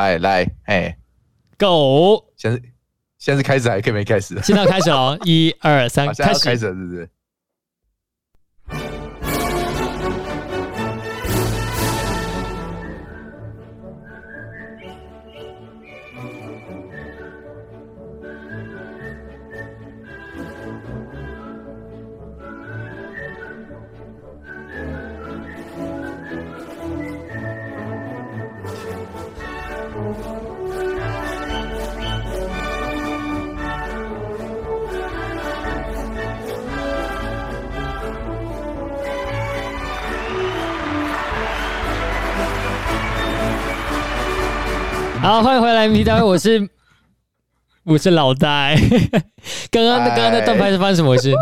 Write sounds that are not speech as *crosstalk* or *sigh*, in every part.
哎，来，哎，Go！现在现在是开始还可以没开始？现在要开始哦，一二三，*laughs* 开始，开始了，是不是？好，欢迎回来 MT 大会，我是 *laughs* 我是老戴。刚刚刚刚那断拍是发生什么事？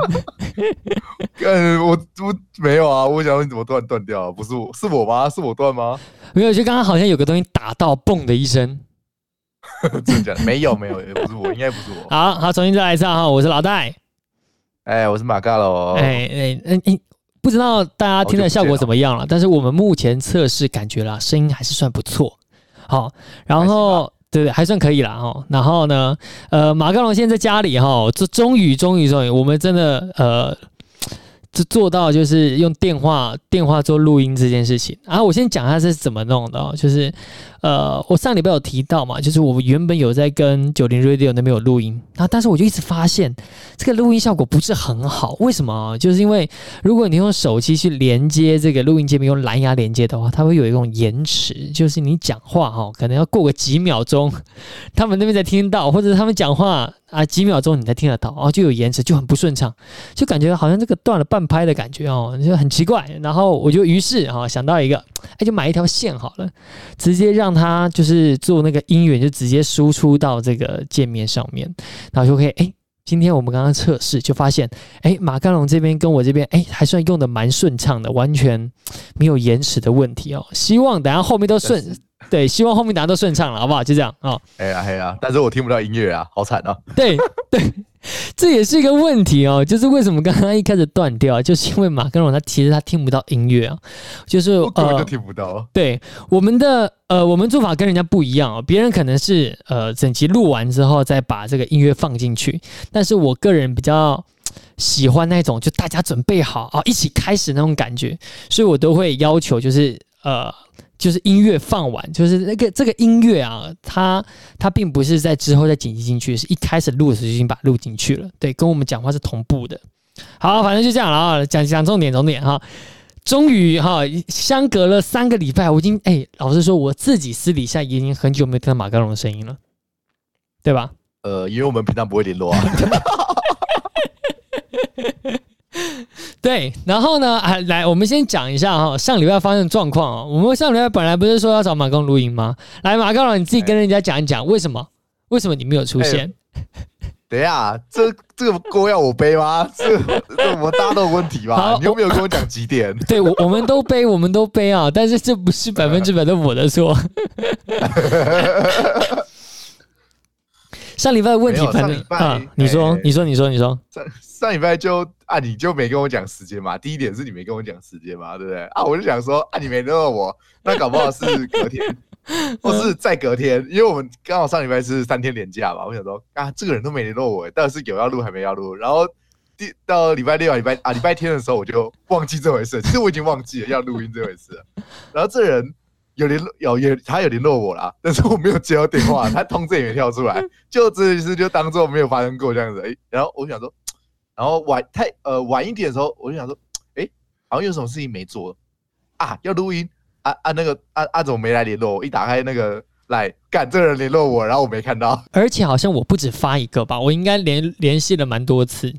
*laughs* 呃，我我没有啊，我想问你怎么断断掉？不是我是我吗？是我断吗？没有，就刚刚好像有个东西打到，嘣的一声。*laughs* 真的假的？没有没有，也不是我，应该不是我。好好，重新再来一次哈，我是老戴。哎，我是马嘎喽。哎哎哎哎，不知道大家听的效果怎么样了？但是我们目前测试感觉啦，声音还是算不错。好，然后对对，还算可以啦哈。然后呢，呃，马克龙现在在家里哈，这终于终于终于，我们真的呃。就做到就是用电话电话做录音这件事情啊，我先讲一下是怎么弄的哦，就是呃，我上礼拜有提到嘛，就是我原本有在跟九零 Radio 那边有录音啊，但是我就一直发现这个录音效果不是很好，为什么？就是因为如果你用手机去连接这个录音界面，用蓝牙连接的话，它会有一种延迟，就是你讲话哈，可能要过个几秒钟，他们那边才听到，或者他们讲话。啊，几秒钟你才听得到，哦，就有延迟，就很不顺畅，就感觉好像这个断了半拍的感觉哦，就很奇怪。然后我就于是哈、想到一个，哎，就买一条线好了，直接让它就是做那个音源，就直接输出到这个界面上面，然后就可以哎，今天我们刚刚测试就发现，哎，马干龙这边跟我这边哎还算用的蛮顺畅的，完全没有延迟的问题哦。希望等下后面都顺。*laughs* 对，希望后面大家都顺畅了，好不好？就这样啊。哎呀，哎呀，但是我听不到音乐啊，好惨啊。对 *laughs* 对，*laughs* 这也是一个问题哦。就是为什么刚刚一开始断掉，就是因为马克龙他其实他听不到音乐啊，就是我根本就听不到。呃、对，我们的呃，我们做法跟人家不一样哦。别人可能是呃，整集录完之后再把这个音乐放进去，但是我个人比较喜欢那种就大家准备好啊，一起开始那种感觉，所以我都会要求就是呃。就是音乐放完，就是那个这个音乐啊，它它并不是在之后再剪辑进去，是一开始录的时候就已经把它录进去了。对，跟我们讲话是同步的。好，反正就这样了啊，讲讲重点重点哈。终于哈，相隔了三个礼拜，我已经哎、欸，老实说，我自己私底下已经很久没有听到马刚龙的声音了，对吧？呃，因为我们平常不会联络啊。*laughs* *laughs* 对，然后呢，啊，来，我们先讲一下哈，上礼拜发生的状况啊。我们上礼拜本来不是说要找马工录音吗？来，马嘎龙，你自己跟人家讲一讲，为什么？为什么你没有出现？等一下，这这个锅要我背吗？*laughs* 这这我们大家都有问题吧？你有没有跟我讲几点？*laughs* 对，我我们都背，我们都背啊，但是这不是百分之百的我的错。上礼拜的问题，反正啊，你说，你说，你说，你说。上上礼拜就啊，你就没跟我讲时间嘛？第一点是你没跟我讲时间嘛，对不对？啊，我就想说啊，你没联络我，*laughs* 那搞不好是隔天，或是再隔天，因为我们刚好上礼拜是三天连假嘛。我想说啊，这个人都没联络我，但是有要录还没要录。然后第到礼拜六、礼拜啊礼拜天的时候，我就忘记这回事。其实我已经忘记了要录音这回事了。然后这人有联络，有有他有联络我啦，但是我没有接到电话，*laughs* 他通知也没跳出来，就这一次就当做没有发生过这样子。哎，然后我想说。然后晚太呃晚一点的时候，我就想说，哎，好像有什么事情没做啊，要录音啊啊那个啊啊怎么没来联络我？一打开那个来干这个人联络我，然后我没看到，而且好像我不止发一个吧，我应该联联系了蛮多次，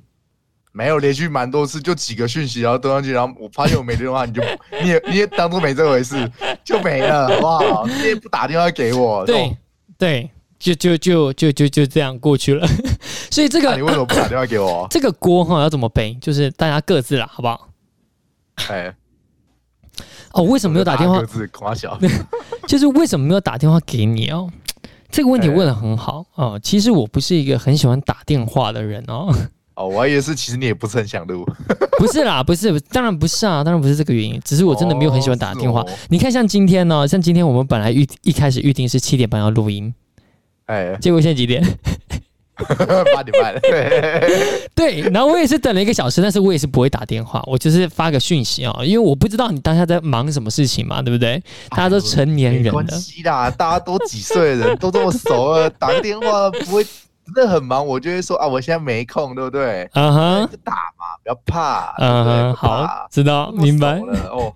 没有连续蛮多次，就几个讯息，然后登上去，然后我发现我没电话，你就 *laughs* 你也你也当做没这回事，就没了，好不好？*laughs* 你也不打电话给我，对对。就就就就就就这样过去了，*laughs* 所以这个、啊、你为什么不打电话给我？这个锅哈要怎么背？就是大家各自啦，好不好？哎，哦，为什么没有打电话？各自夸小，就是为什么没有打电话给你哦？这个问题问的很好哦。其实我不是一个很喜欢打电话的人哦。哦，我还以为是，其实你也不是很想录。*laughs* 不是啦，不是，当然不是啊，当然不是这个原因，只是我真的没有很喜欢打电话。哦哦、你看，像今天呢，像今天我们本来预一开始预定是七点半要录音，哎，结果现在几点？*laughs* 八点半。*laughs* 对，然后我也是等了一个小时，但是我也是不会打电话，我就是发个讯息啊、哦，因为我不知道你当下在忙什么事情嘛，对不对？大家都成年人了，没关系啦，大家都几岁的人，都这么熟了，打个电话不会。真的很忙，我就会说啊，我现在没空，对不对？嗯哼，就打嘛，不要怕。嗯哼，好，知道，明白。哦，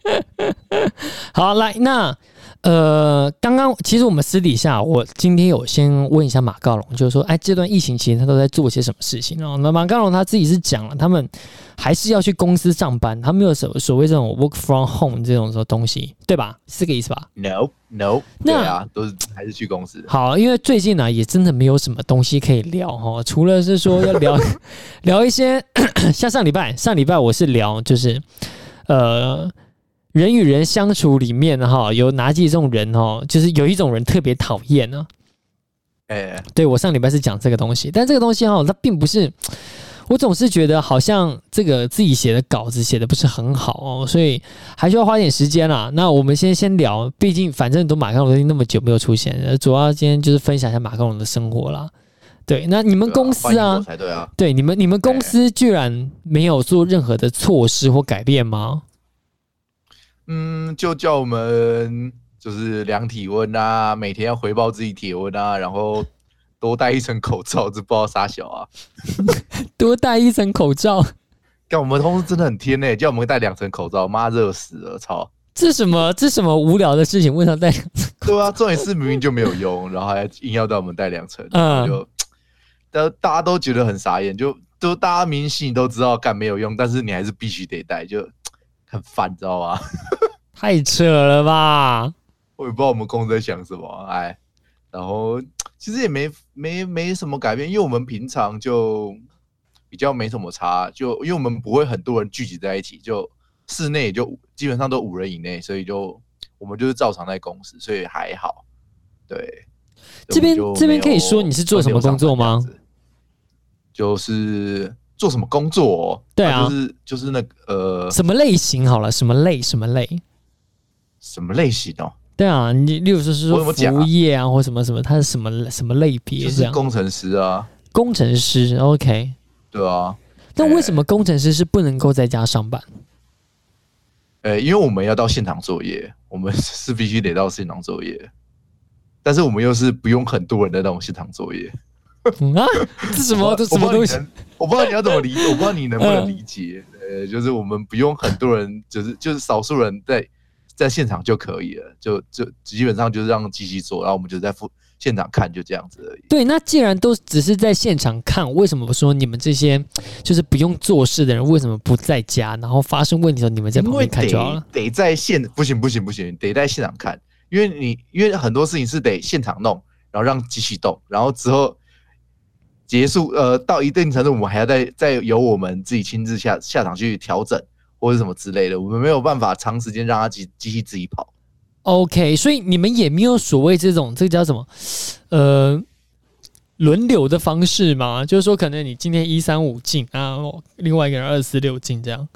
*laughs* 好，来，那呃，刚刚其实我们私底下，我今天有先问一下马高龙，就是说，哎，这段疫情期间他都在做些什么事情哦？那马高龙他自己是讲了，他们还是要去公司上班，他没有所所谓这种 work from home 这种什么东西，对吧？是这个意思吧？No。No，那对啊，都是还是去公司。好，因为最近呢、啊，也真的没有什么东西可以聊哈，除了是说要聊 *laughs* *laughs* 聊一些，*coughs* 像上礼拜，上礼拜我是聊就是，呃，人与人相处里面哈，有哪几种人哦，就是有一种人特别讨厌呢。哎、欸，对，我上礼拜是讲这个东西，但这个东西哈，它并不是。我总是觉得好像这个自己写的稿子写的不是很好哦，所以还需要花点时间啦。那我们先先聊，毕竟反正都马克龙那么久没有出现，主要今天就是分享一下马克龙的生活啦。对，那你们公司啊，对啊，对你们你们公司居然没有做任何的措施或改变吗？嗯，就叫我们就是量体温啊，每天要回报自己体温啊，然后。多戴一层口罩，这不知道啥小啊！*laughs* 多戴一层口罩，干我们同事真的很天呢，叫我们戴两层口罩，妈热死了，操！这什么这什么无聊的事情？为啥戴两层？对啊，重点是明明就没有用，然后还硬要叫我们戴两层，嗯，就大大家都觉得很傻眼，就都大家明星都知道干没有用，但是你还是必须得戴，就很烦，知道吗？*laughs* 太扯了吧！我也不知道我们公司在想什么，哎，然后。其实也没没没什么改变，因为我们平常就比较没什么差，就因为我们不会很多人聚集在一起，就室内就基本上都五人以内，所以就我们就是照常在公司，所以还好。对，这边这边可以说你是做什么工作吗？就是做什么工作？对啊，就是就是那个呃，什么类型？好了，什么类？什么类？什么类型哦？对啊，你例如说是说服务业啊，或什么什么，它是什么什么类别？就是工程师啊，工程师，OK，对啊。那为什么工程师是不能够在家上班？呃，因为我们要到现场作业，我们 *laughs* 是必须得到现场作业，但是我们又是不用很多人的那种现场作业。啊？这什么？这什么东西？我不知道你要怎么理解，*laughs* 我不知道你能不能理解。呃，就是我们不用很多人，就是就是少数人在。在现场就可以了，就就基本上就是让机器做，然后我们就在附现场看，就这样子而已。对，那既然都只是在现场看，为什么不说你们这些就是不用做事的人，为什么不在家？然后发生问题的时候，你们在旁边看就好了。得，得在现不行不行不行，得在现场看，因为你因为很多事情是得现场弄，然后让机器动，然后之后结束，呃，到一定程度，我们还要再再由我们自己亲自下下场去调整。或者什么之类的，我们没有办法长时间让它机机器自己跑。OK，所以你们也没有所谓这种这个叫什么呃轮流的方式吗？就是说，可能你今天一三五进啊，另外一个人二四六进这样。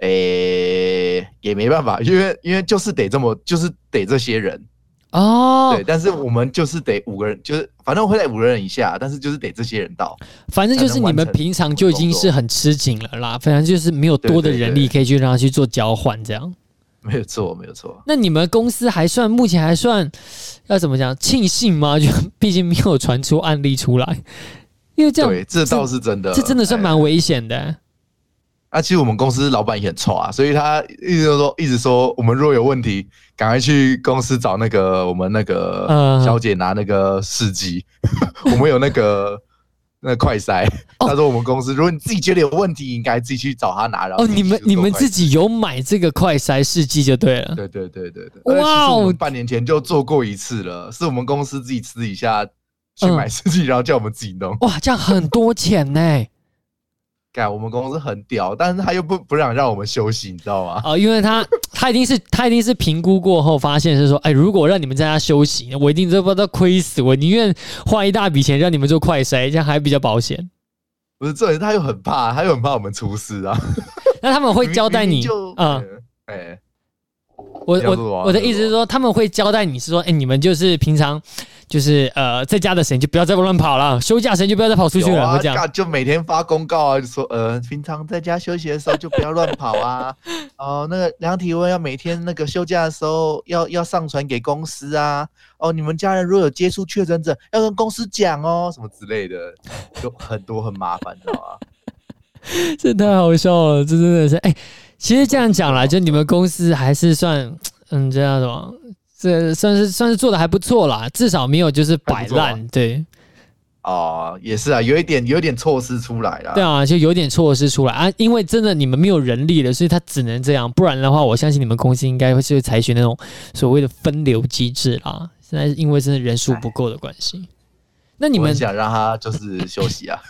诶、欸，也没办法，因为因为就是得这么，就是得这些人。哦，对，但是我们就是得五个人，就是反正会在五个人以下，但是就是得这些人到。反正就是你们平常就已经是很吃紧了啦，反正就是没有多的人力可以去让他去做交换这样。没有错，没有错。那你们公司还算目前还算要怎么讲庆幸吗？就毕竟没有传出案例出来，因为这样对，这倒是真的，这真的算蛮危险的。啊，其实我们公司老板也很臭啊，所以他一直都说，一直说我们若有问题，赶快去公司找那个我们那个小姐拿那个试剂，*laughs* 我们有那个 *laughs* 那快筛。他说我们公司，如果你自己觉得有问题，应该自己去找他拿。然后哦，你们你们自己有买这个快筛试剂就对了。对对对对对。哇哦，半年前就做过一次了，是我们公司自己私底下去买试剂，然后叫我们自己弄。哇，这样很多钱呢。干，我们公司很屌，但是他又不不想让我们休息，你知道吗？哦，因为他他一定是他一定是评估过后发现是说，哎，如果让你们在家休息，我一定这不知道亏死，我宁愿花一大笔钱让你们做快筛，这样还比较保险。不是，这人他又很怕，他又很怕我们出事啊。*laughs* 那他们会交代你，嗯，哎、欸，我我我的意思是说，他们会交代你是说，哎、欸，你们就是平常。就是呃，在家的时间就不要再乱跑了，休假时间就不要再跑出去了。啊、会这样就每天发公告啊，就说呃，平常在家休息的时候就不要乱跑啊。*laughs* 哦，那个量体温要每天那个休假的时候要要上传给公司啊。哦，你们家人如果有接触确诊者，要跟公司讲哦，什么之类的，就很多很麻烦，知道吗？*laughs* 这太好笑了，这真的是哎、欸，其实这样讲来，就你们公司还是算嗯这样的吗？这算是算是做的还不错啦，至少没有就是摆烂，对。哦，也是啊，有一点有一点措施出来了。对啊，就有点措施出来啊，因为真的你们没有人力了，所以他只能这样，不然的话，我相信你们公司应该会是会采取那种所谓的分流机制啦。现在因为真的人数不够的关系。那你们想让他就是休息啊？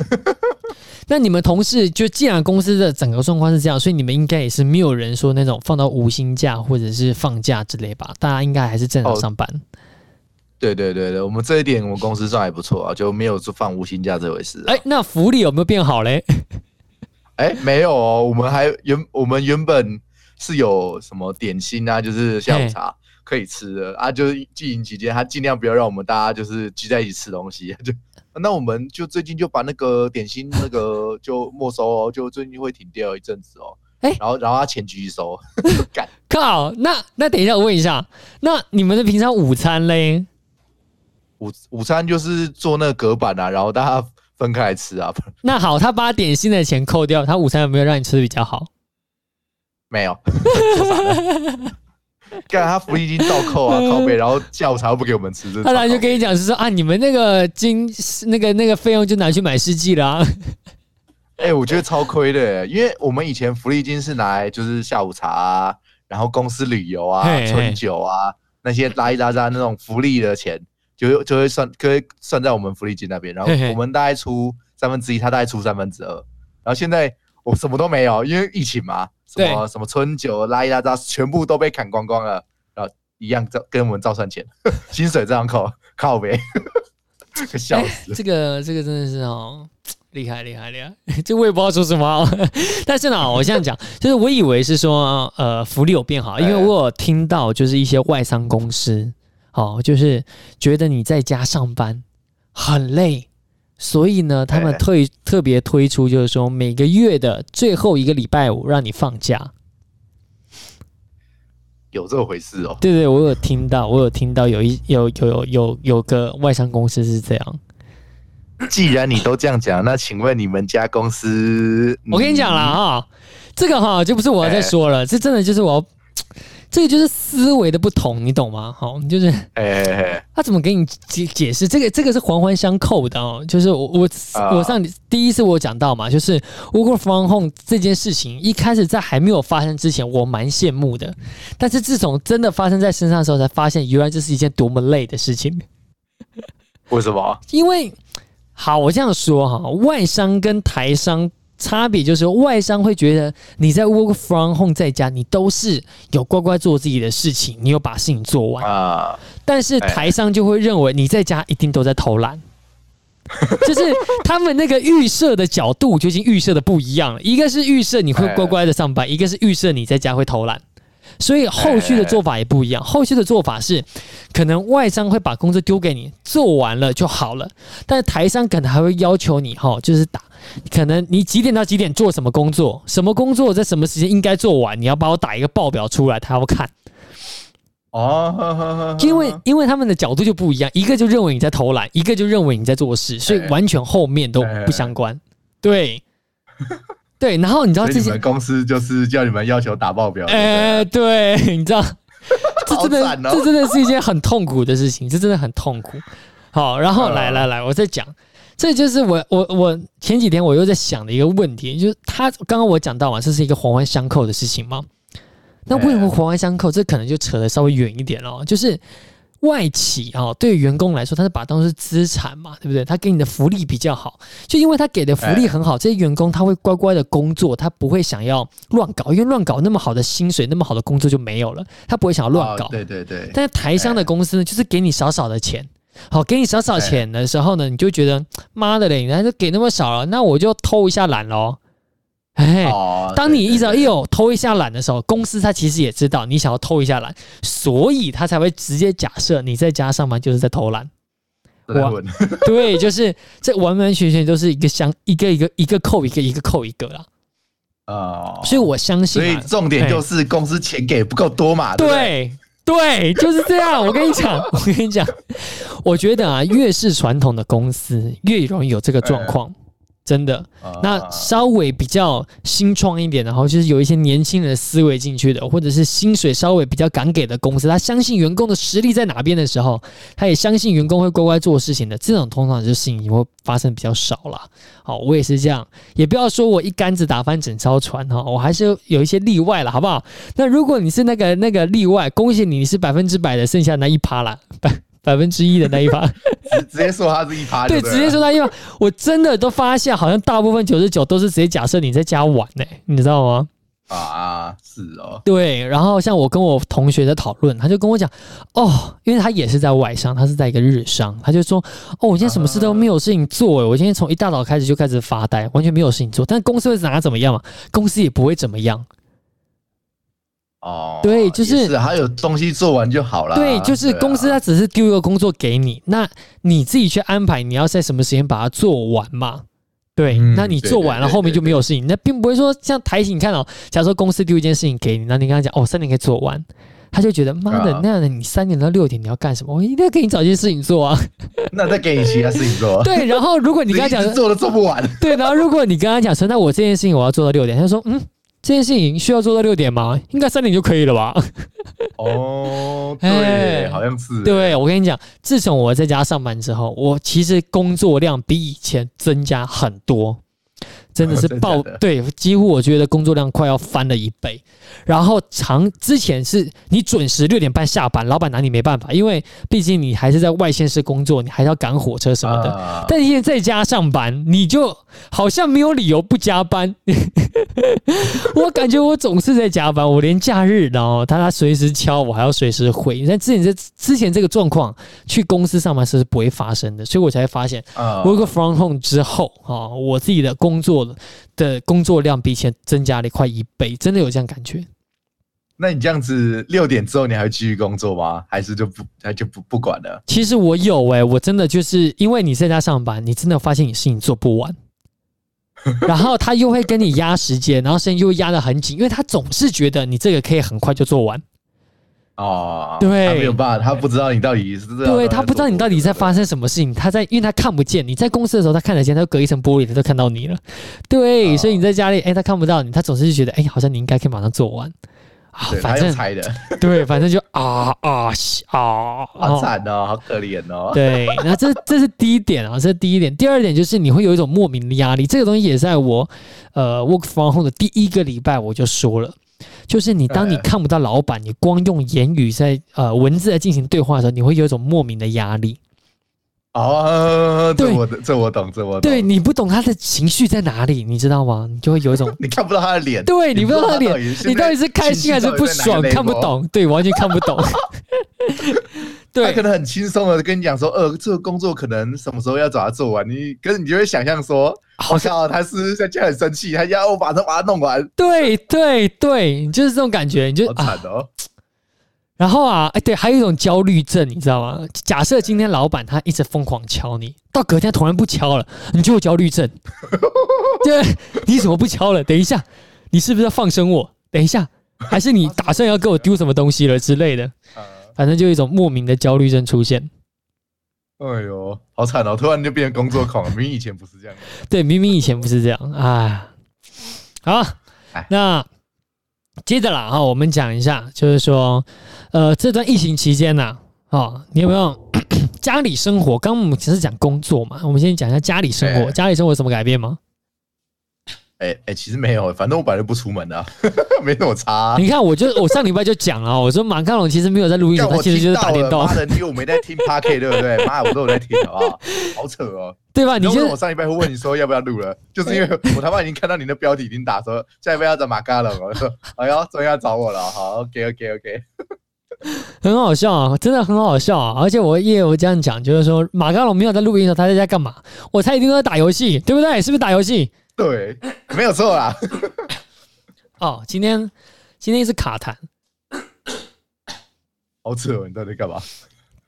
*laughs* 那你们同事就既然公司的整个状况是这样，所以你们应该也是没有人说那种放到无薪假或者是放假之类吧？大家应该还是正常上班。哦、对对对对，我们这一点我们公司算还不错啊，就没有说放无薪假这回事。哎，那福利有没有变好嘞？*laughs* 哎，没有哦，我们还原我们原本是有什么点心啊，就是下午茶可以吃的啊，就是疫情期间他尽量不要让我们大家就是聚在一起吃东西，*laughs* 就。那我们就最近就把那个点心那个就没收哦，就最近会停掉一阵子哦。哎、欸，然后然后他钱继续收，*laughs* 干靠！那那等一下我问一下，那你们的平常午餐嘞？午午餐就是做那个隔板啊，然后大家分开来吃啊。*laughs* 那好，他把点心的钱扣掉，他午餐有没有让你吃的比较好？没有。干他福利金倒扣啊，*laughs* 靠背，然后下午茶又不给我们吃，他当然就跟你讲是说啊，你们那个金那个那个费用就拿去买试剂了。*laughs* 哎、欸，我觉得超亏的，因为我们以前福利金是拿来就是下午茶啊，然后公司旅游啊、春酒啊那些拉一拉杂那种福利的钱，就就会算，可以算在我们福利金那边，然后我们大概出三分之一，他大概出三分之二，然后现在我什么都没有，因为疫情嘛。什么什么春酒拉一拉渣，全部都被砍光光了，然后一样照跟我们照算钱，*laughs* 薪水这样扣，靠呗，*laughs* 笑死、欸！这个这个真的是哦，厉害厉害厉害！*laughs* 这我也不知道说什么，但是呢，我这样讲，就是我以为是说呃福利有变好，因为我有听到就是一些外商公司，哦，就是觉得你在家上班很累。所以呢，他们推特别推出，就是说每个月的最后一个礼拜五让你放假，有这回事哦？对对，我有听到，我有听到有一有有有有有个外商公司是这样。既然你都这样讲，那请问你们家公司？我跟你讲了哈，这个哈就不是我要再说了，这真的就是我要。这个就是思维的不同，你懂吗？好，就是，哎他怎么给你解解释？这个这个是环环相扣的哦。就是我我我上第一次我讲到嘛，就是 work from home 这件事情，一开始在还没有发生之前，我蛮羡慕的。但是自从真的发生在身上的时候，才发现原来这是一件多么累的事情。为什么？因为好，我这样说哈，外商跟台商。差别就是外商会觉得你在 work from home 在家，你都是有乖乖做自己的事情，你有把事情做完啊。但是台商就会认为你在家一定都在偷懒，*laughs* 就是他们那个预设的角度就已经预设的不一样了。一个是预设你会乖乖的上班，一个是预设你在家会偷懒。所以后续的做法也不一样。后续的做法是，可能外商会把工作丢给你，做完了就好了。但是台商可能还会要求你，哈，就是打。可能你几点到几点做什么工作，什么工作在什么时间应该做完，你要帮我打一个报表出来，他要看。哦，因为因为他们的角度就不一样，一个就认为你在偷懒，一个就认为你在做事，所以完全后面都不相关。对，对，然后你知道这些公司就是叫你们要求打报表。哎，对，你知道，*laughs* 这真的这真的是一件很痛苦的事情，这真的很痛苦。好，然后来来来，我再讲。这就是我我我前几天我又在想的一个问题，就是他刚刚我讲到嘛，这是一个环环相扣的事情吗？那为什么环环相扣？这可能就扯得稍微远一点哦。就是外企啊，对于员工来说，他是把当成资产嘛，对不对？他给你的福利比较好，就因为他给的福利很好，这些员工他会乖乖的工作，他不会想要乱搞，因为乱搞那么好的薪水，那么好的工作就没有了，他不会想要乱搞。对对对。但是台商的公司呢，就是给你少少的钱。好，给你少少钱的时候呢，你就觉得妈的嘞，人家就给那么少了，那我就偷一下懒喽。哎，当你一直一有偷一下懒的时候，公司他其实也知道你想要偷一下懒，所以他才会直接假设你在家上班就是在偷懒。我 *laughs* *laughs* 对，就是这完完全全都是一个相一个一个一个扣一个一个扣一个啦。哦，所以我相信，所以重点就是公司钱给不够多嘛。对对，就是这样。我跟你讲，*laughs* 我跟你讲，我觉得啊，越是传统的公司，越容易有这个状况。真的，那稍微比较新创一点，然后就是有一些年轻人的思维进去的，或者是薪水稍微比较敢给的公司，他相信员工的实力在哪边的时候，他也相信员工会乖乖做事情的，这种通常就是事情会发生比较少了。好，我也是这样，也不要说我一竿子打翻整艘船哈，我还是有一些例外了，好不好？那如果你是那个那个例外，恭喜你，你是百分之百的，剩下那一趴了。百分之一的那一趴，*laughs* 直直接说他是一趴，对，直接说他一趴。我真的都发现，好像大部分九十九都是直接假设你在家玩呢、欸，你知道吗？啊，是哦。对，然后像我跟我同学在讨论，他就跟我讲，哦，因为他也是在外商，他是在一个日商，他就说，哦，我今天什么事都没有事情做，我今天从一大早开始就开始发呆，完全没有事情做。但公司会拿怎么样嘛？公司也不会怎么样。哦，对，就是，是还有东西做完就好了。对，就是公司他只是丢一个工作给你，那你自己去安排你要在什么时间把它做完嘛。对，那你做完了后面就没有事情，那并不会说像台型，你看哦，假如说公司丢一件事情给你，那你跟他讲哦，三点可以做完，他就觉得妈的，那样的你三点到六点你要干什么？我一定要给你找一件事情做啊。*laughs* 那再给你其他事情做。*laughs* 对，然后如果你跟他讲做都做不完，*laughs* 对，然后如果你跟他讲说，那我这件事情我要做到六点，他就说嗯。这件事情需要做到六点吗？应该三点就可以了吧？哦，*laughs* 对，好像是。对，我跟你讲，自从我在家上班之后，我其实工作量比以前增加很多。真的是爆对，几乎我觉得工作量快要翻了一倍。然后长之前是你准时六点半下班，老板拿你没办法，因为毕竟你还是在外县市工作，你还要赶火车什么的。但现在在家上班，你就好像没有理由不加班。*laughs* 我感觉我总是在加班，我连假日，然后他他随时敲我，还要随时回。但之前这之前这个状况，去公司上班是不会发生的，所以我才发现，work from home 之后啊，我自己的工作。的工作量比以前增加了快一倍，真的有这样感觉？那你这样子六点之后你还会继续工作吗？还是就不还就不不管了？其实我有哎、欸，我真的就是因为你在家上班，你真的发现你事情做不完，*laughs* 然后他又会跟你压时间，然后时间又压得很紧，因为他总是觉得你这个可以很快就做完。哦，对，他没有办法，他不知道你到底是这样，对，他不知道你到底在发生什么事情。他在，因为他看不见你在公司的时候，他看得见，他隔一层玻璃，他都看到你了。对，哦、所以你在家里，哎、欸，他看不到你，他总是觉得，哎、欸，好像你应该可以马上做完啊。反正猜的，对，反正就啊啊啊，好惨哦，好可怜哦。对，那这这是第一点啊，这是第一点。第二点就是你会有一种莫名的压力，这个东西也在我呃 work from home 的第一个礼拜我就说了。就是你，当你看不到老板，你光用言语在呃文字在进行对话的时候，你会有一种莫名的压力。哦，对我这我懂，这我懂。对，你不懂他的情绪在哪里，你知道吗？你就会有一种 *laughs* 你看不到他的脸，对，你不知道他的脸，你到底是开心还是不爽？看不懂，对，完全看不懂。*laughs* 对，他可能很轻松的跟你讲说，呃，这个工作可能什么时候要找他做完，你可是你就会想象说，好像他是在家很生气，他要我把他把它弄完。对对对，就是这种感觉，你就好惨哦、啊。然后啊，哎，对，还有一种焦虑症，你知道吗？假设今天老板他一直疯狂敲你，到隔天突然不敲了，你就有焦虑症。*laughs* 对，你怎么不敲了？等一下，你是不是要放生我？等一下，还是你打算要给我丢什么东西了之类的？反正就一种莫名的焦虑症出现。哎呦，好惨哦！突然就变成工作狂了，*laughs* 明明以前不是这样。对，明明以前不是这样。啊，好，那接着啦哈，我们讲一下，就是说，呃，这段疫情期间呢，啊，你有没有 *coughs* 家里生活？刚刚我们只是讲工作嘛，我们先讲一下家里生活。家里生活有什么改变吗？哎、欸、哎、欸，其实没有，反正我本来就不出门的、啊，*laughs* 没那么差、啊。你看，我就我上礼拜就讲了，我说马卡龙其实没有在录音，他其实就是打电动。妈的，因为我没在听 Podcast 对不对？妈，我都有在听，好不好？好扯哦，对吧？你觉得我上礼拜会问你说要不要录了，就是因为我他妈已经看到你的标题已经打说下礼拜要找马卡龙了，我说哎呦，终于要找我了，好，OK OK OK。*laughs* 很好笑啊，真的很好笑啊！而且我也有这样讲，就是说马刚龙没有在录音的时候，他在家干嘛？我猜一定都在打游戏，对不对？是不是打游戏？对，没有错啦。*laughs* 哦，今天今天是卡痰，好扯哦！你到底干嘛？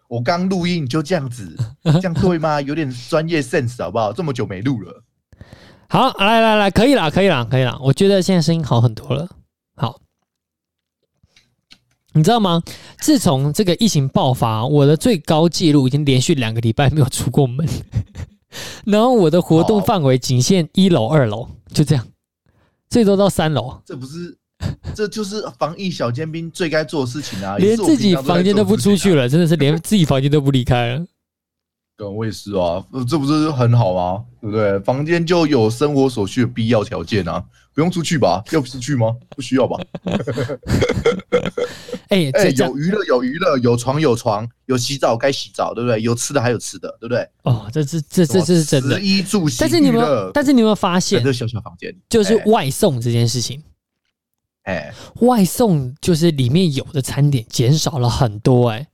我刚录音就这样子，*laughs* 这样对吗？有点专业 sense 好不好？这么久没录了，好，来来来，可以了，可以了，可以了。我觉得现在声音好很多了。好，你知道吗？自从这个疫情爆发，我的最高纪录已经连续两个礼拜没有出过门，*laughs* 然后我的活动范围仅限一楼、二楼，就这样，最多到三楼。这不是。*laughs* 这就是防疫小尖兵最该做的事情啊！*laughs* 连自己房间都不出去了，真的是连自己房间都不离开了。对，我也是啊，这不是很好吗？对不对？房间就有生活所需的必要条件啊，不用出去吧？要出去吗？不需要吧？*laughs* 哎哎，有娱乐有娱乐，有床有床，有洗澡该洗澡，对不对？有吃的还有吃的，对不对？哦，这这这这这是真的。衣住行，但是你们，但是你有没有发现，这小小房间就是外送这件事情？哎，欸、外送就是里面有的餐点减少了很多哎、欸。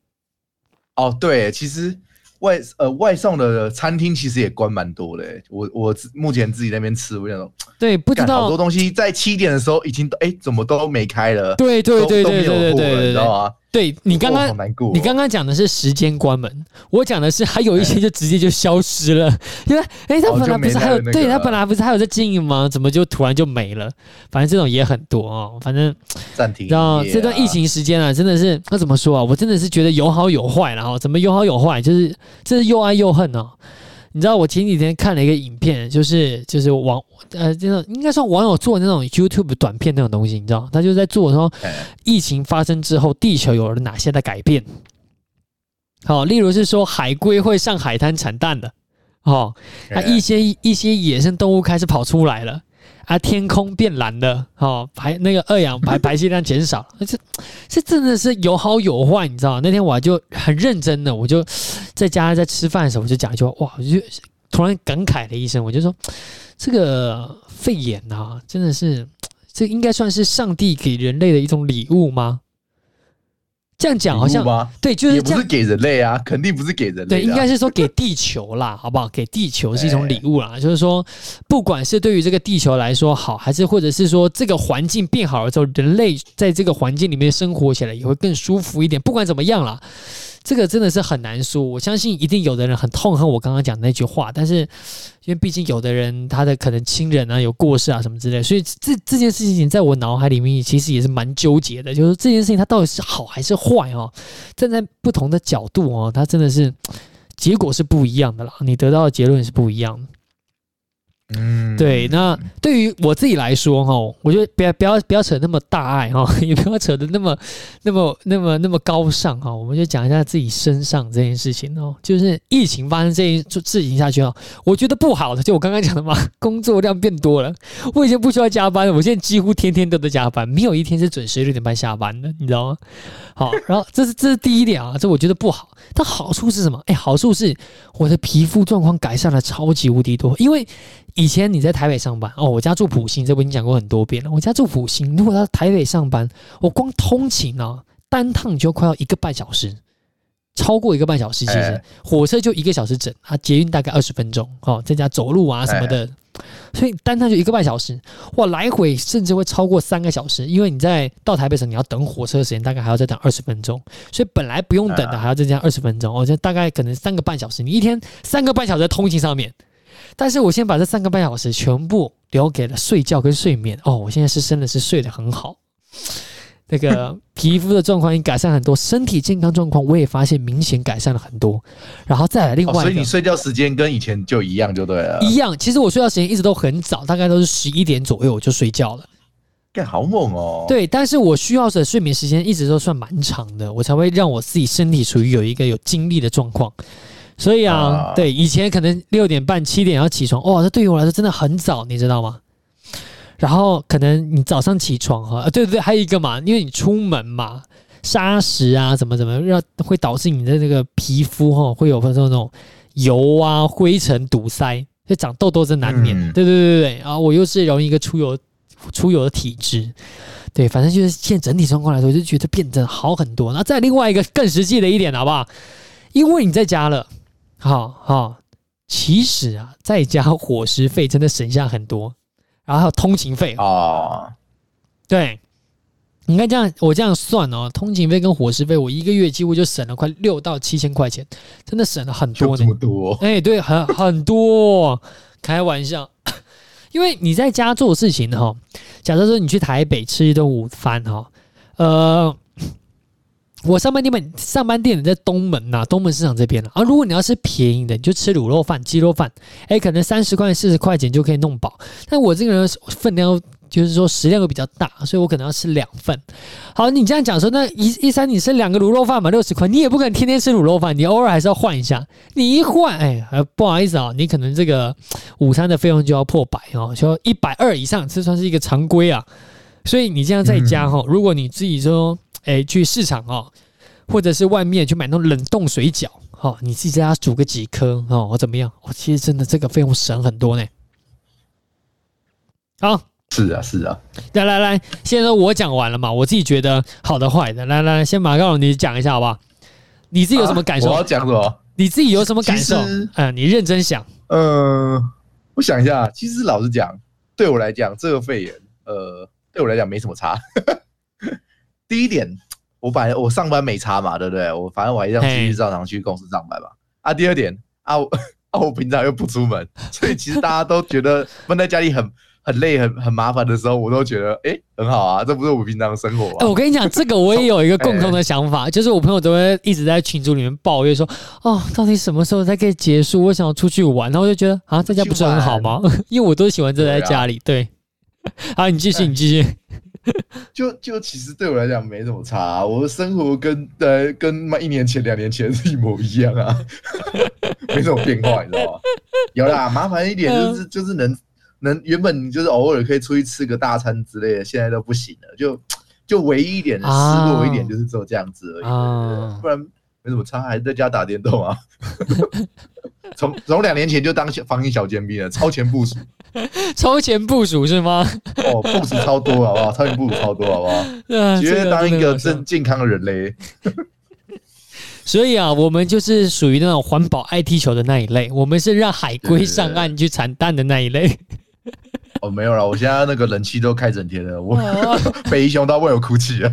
哦，对，其实外呃外送的餐厅其实也关蛮多的、欸。我我目前自己在那边吃，我想说，对，不知道好多东西在七点的时候已经哎、欸、怎么都没开了。对对对对对对对，你知道吗？对你刚刚，你刚刚讲的是时间关门，我讲的是还有一些就直接就消失了，*laughs* 因为哎，他本来不是还有，对他本来不是还有在经营吗？怎么就突然就没了？反正这种也很多哦，反正暂停。然后这段疫情时间啊，真的是那怎么说啊？我真的是觉得有好有坏，然后怎么有好有坏？就是这是又爱又恨哦。你知道我前几天看了一个影片，就是就是网呃，这种应该算网友做的那种 YouTube 短片那种东西，你知道，他就在做说疫情发生之后，地球有了哪些的改变？好，例如是说海龟会上海滩产蛋的，哦，那一些一些野生动物开始跑出来了。啊，天空变蓝了，哦，排那个二氧排排 *laughs* 气量减少，这这真的是有好有坏，你知道吗？那天我就很认真的，我就在家在吃饭的时候，我就讲一句话，哇，我就突然感慨了一声，我就说，这个肺炎、啊，真的是，这应该算是上帝给人类的一种礼物吗？这样讲好像对，就是也不是给人类啊，肯定不是给人类。对，应该是说给地球啦，好不好？给地球是一种礼物啦，就是说，不管是对于这个地球来说好，还是或者是说这个环境变好了之后，人类在这个环境里面生活起来也会更舒服一点。不管怎么样啦。这个真的是很难说，我相信一定有的人很痛恨我刚刚讲的那句话，但是 *sniffs* 因为毕竟有的人他的可能亲人啊有过世啊什么之类，所以这这件事情在我脑海里面其实也是蛮纠结的，就是这件事情它到底是好还是坏哦？站在不同的角度哦，它真的是 *sniffs* 结果是不一样的啦，你得到的结论是不一样的。嗯，对，那对于我自己来说哈，我觉得不要不要不要扯那么大爱哈，*laughs* 也不要扯得那么那么那么那么高尚哈，我们就讲一下自己身上这件事情哦，就是疫情发生这一事情下去哦，我觉得不好的，就我刚刚讲的嘛，*laughs* 工作量变多了，我以前不需要加班，我现在几乎天天都在加班，没有一天是准时六点半下班的，你知道吗？好，然后 *laughs* 这是这是第一点啊，这我觉得不好，但好处是什么？哎，好处是我的皮肤状况改善了超级无敌多，因为。以前你在台北上班哦，我家住普兴，这我已经讲过很多遍了。我家住普兴，如果到台北上班，我光通勤啊，单趟就快要一个半小时，超过一个半小时。其实火车就一个小时整啊，捷运大概二十分钟哦，再加走路啊什么的，所以单趟就一个半小时。哇，来回甚至会超过三个小时，因为你在到台北时你要等火车的时间大概还要再等二十分钟，所以本来不用等的还要再加二十分钟，哦，这大概可能三个半小时。你一天三个半小时在通勤上面。但是我先把这三个半小时全部留给了睡觉跟睡眠哦，我现在是真的是睡得很好，那个皮肤的状况也改善很多，身体健康状况我也发现明显改善了很多。然后再来另外所以你睡觉时间跟以前就一样就对了，一样。其实我睡觉时间一直都很早，大概都是十一点左右我就睡觉了。干好猛哦！对，但是我需要的睡眠时间一直都算蛮长的，我才会让我自己身体处于有一个有精力的状况。所以啊，对，以前可能六点半、七点要起床，哇，这对于我来说真的很早，你知道吗？然后可能你早上起床哈，啊，对对对，还有一个嘛，因为你出门嘛，沙石啊，怎么怎么，让会导致你的这个皮肤哈，会有那种油啊、灰尘堵塞，就长痘痘是难免。对对对对对，然后我又是容易一个出油出油的体质。对，反正就是现在整体状况来说，就觉得变得好很多。那再另外一个更实际的一点，好不好？因为你在家了，好好，其实啊，在家伙食费真的省下很多，然后还有通勤费哦。对，你看这样，我这样算哦，通勤费跟伙食费，我一个月几乎就省了快六到七千块钱，真的省了很多呢。这么多？哎，对，很很多，开玩笑。因为你在家做事情哈，假设说你去台北吃一顿午饭哈，呃，我上班地点上班地点在东门呐，东门市场这边啊。如果你要吃便宜的，你就吃卤肉饭、鸡肉饭，哎，可能三十块、四十块钱就可以弄饱。但我这个人分量。就是说食量会比较大，所以我可能要吃两份。好，你这样讲说，那一一餐你吃两个卤肉饭嘛，六十块，你也不可能天天吃卤肉饭，你偶尔还是要换一下。你一换，哎，不好意思啊、哦，你可能这个午餐的费用就要破百哦，就一百二以上，这算是一个常规啊。所以你这样在家哈、哦，如果你自己说，哎，去市场哦，或者是外面去买那种冷冻水饺，哦，你自己在家煮个几颗哦，或怎么样？哦，其实真的这个费用省很多呢。好。是啊，是啊。来来来，现在我讲完了嘛，我自己觉得好的坏的。来来来，先马高龙你讲一下好不好？你自己有什么感受？啊、我要讲什么？你自己有什么感受？嗯，你认真想。嗯、呃，我想一下，其实老实讲，对我来讲，这个肺炎，呃，对我来讲没什么差。第一点，我本来我上班没差嘛，对不对？我反正我还是要继续照常去公司上班嘛。啊，第二点啊，我 *laughs* 啊，我平常又不出门，*laughs* 所以其实大家都觉得闷在家里很。很累、很很麻烦的时候，我都觉得哎、欸，很好啊，这不是我平常的生活吗？欸、我跟你讲，这个我也有一个共同的想法，就是我朋友都会一直在群组里面抱怨说，哦，到底什么时候才可以结束？我想要出去玩，然后我就觉得啊，在家不是很好吗？*laughs* 因为我都喜欢宅在家里。对，好，你继续，你继续。*laughs* 就就其实对我来讲没什么差、啊，我的生活跟呃跟嘛一年前、两年前是一模一样啊，*laughs* 没什么变化，你知道吗？有啦，麻烦一点就是就是能。能原本你就是偶尔可以出去吃个大餐之类的，现在都不行了。就就唯一一点失落一点就是只有这样子而已，啊、不然没什么差，还是在家打电动啊。*laughs* 从从两年前就当小防疫小尖兵了，超前部署，*laughs* 超前部署是吗？哦，部署超多好不好？超前部署超多好不好？*laughs* 觉得当一个真健康的人类。所以啊，我们就是属于那种环保爱踢球的那一类，我们是让海龟上岸去产蛋的那一类。哦，没有了，我现在那个冷气都开整天了，我北一熊都为我哭泣了。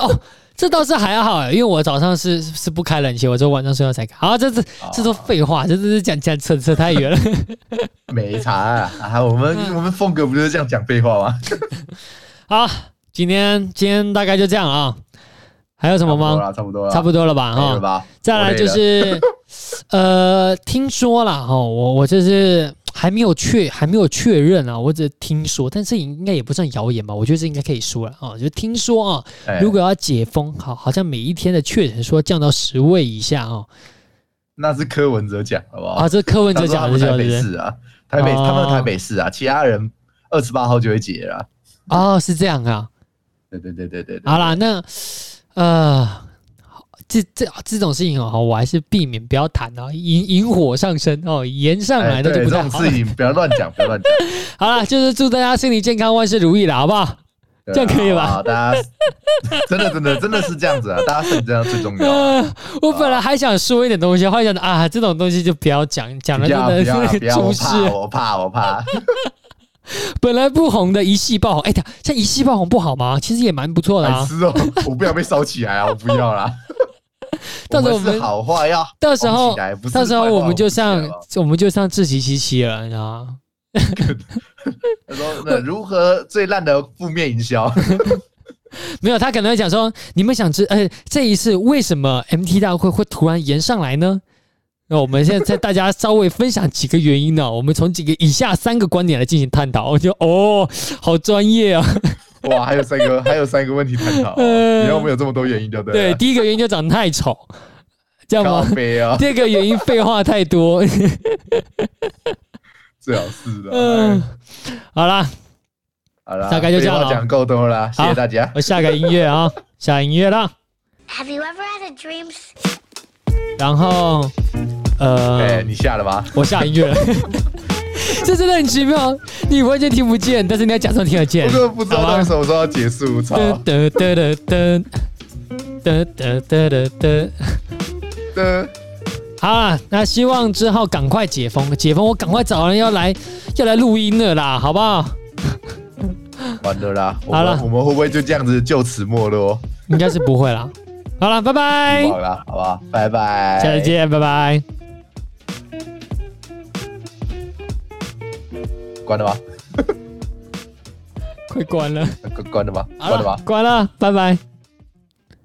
*laughs* 哦，这倒是还好，因为我早上是是不开冷气，我只有晚上睡觉才开。好，这是这都废话，这这是讲讲扯扯太远了。没差啊，啊我们我们风格不就是这样讲废话吗？*laughs* 好，今天今天大概就这样啊。还有什么吗？差不多了，差不多了吧？哈，再来就是，*laughs* 呃，听说了哈，我我就是还没有确还没有确认啊，我只听说，但是应该也不算谣言吧？我觉得这应该可以说了啊，就听说啊，如果要解封，好，好像每一天的确诊说降到十位以下哦。那是柯文哲讲，好不好？啊，这是柯文哲讲的，台北市啊，台北他们台北市啊，其他人二十八号就会解了。哦，是这样啊。对对对对对。好啦，那。呃，这这这种事情哦，我还是避免不要谈哦，引引火上身哦，延上来的就不太好。这种事情不要乱讲，不要乱讲。*laughs* 好了，就是祝大家身体健康，万事如意了，好不好？这样可以吧？好，大家 *laughs* 真的真的真的是这样子啊，大家身体这样最重要。我本来还想说一点东西，后来想啊，这种东西就不要讲，讲了真的是出事。我怕，我怕。*laughs* 本来不红的一夕爆红，哎、欸，像一夕爆红不好吗？其实也蛮不错的啊。是哦，我不要被烧起来啊！我不要啦。*laughs* 到时候我们好话要，到时候到时候我们就上我们就上自习七七了，你知道吗？他说：“那 *laughs* 如何最烂的负面营销？” *laughs* 没有，他可能会讲说：“你们想知，呃，这一次为什么 MT 大会会突然延上来呢？”那我们现在在大家稍微分享几个原因呢？我们从几个以下三个观点来进行探讨。我觉得哦，好专业啊！哇，还有三个，还有三个问题探讨。你看我们有这么多原因，对不对？对，第一个原因就长得太丑，这样吗？啊、第二个原因废话太多，*laughs* 最好是的。嗯，好啦，好啦，大概就这样了。讲够多了，谢谢大家。我下个音乐啊，下音乐啦。Have you ever had a dream? 然后，呃，你下了吗？我下音乐了。*laughs* *laughs* 这真的很奇妙，你完全听不见，但是你要假装听得见。我根本不知道到底什么时候要结束，操！哒哒哒哒哒哒哒哒哒哒。好了，那希望之后赶快解封，解封我赶快找人要来要来录音了啦，好不好？完了啦，好了，我们会不会就这样子就此没落？应该是不会啦。好了，拜拜。好了，好不好？拜拜，下次见，拜拜。关了吗？*laughs* 快关了。*laughs* 关了吧？关了吧？关了，拜拜。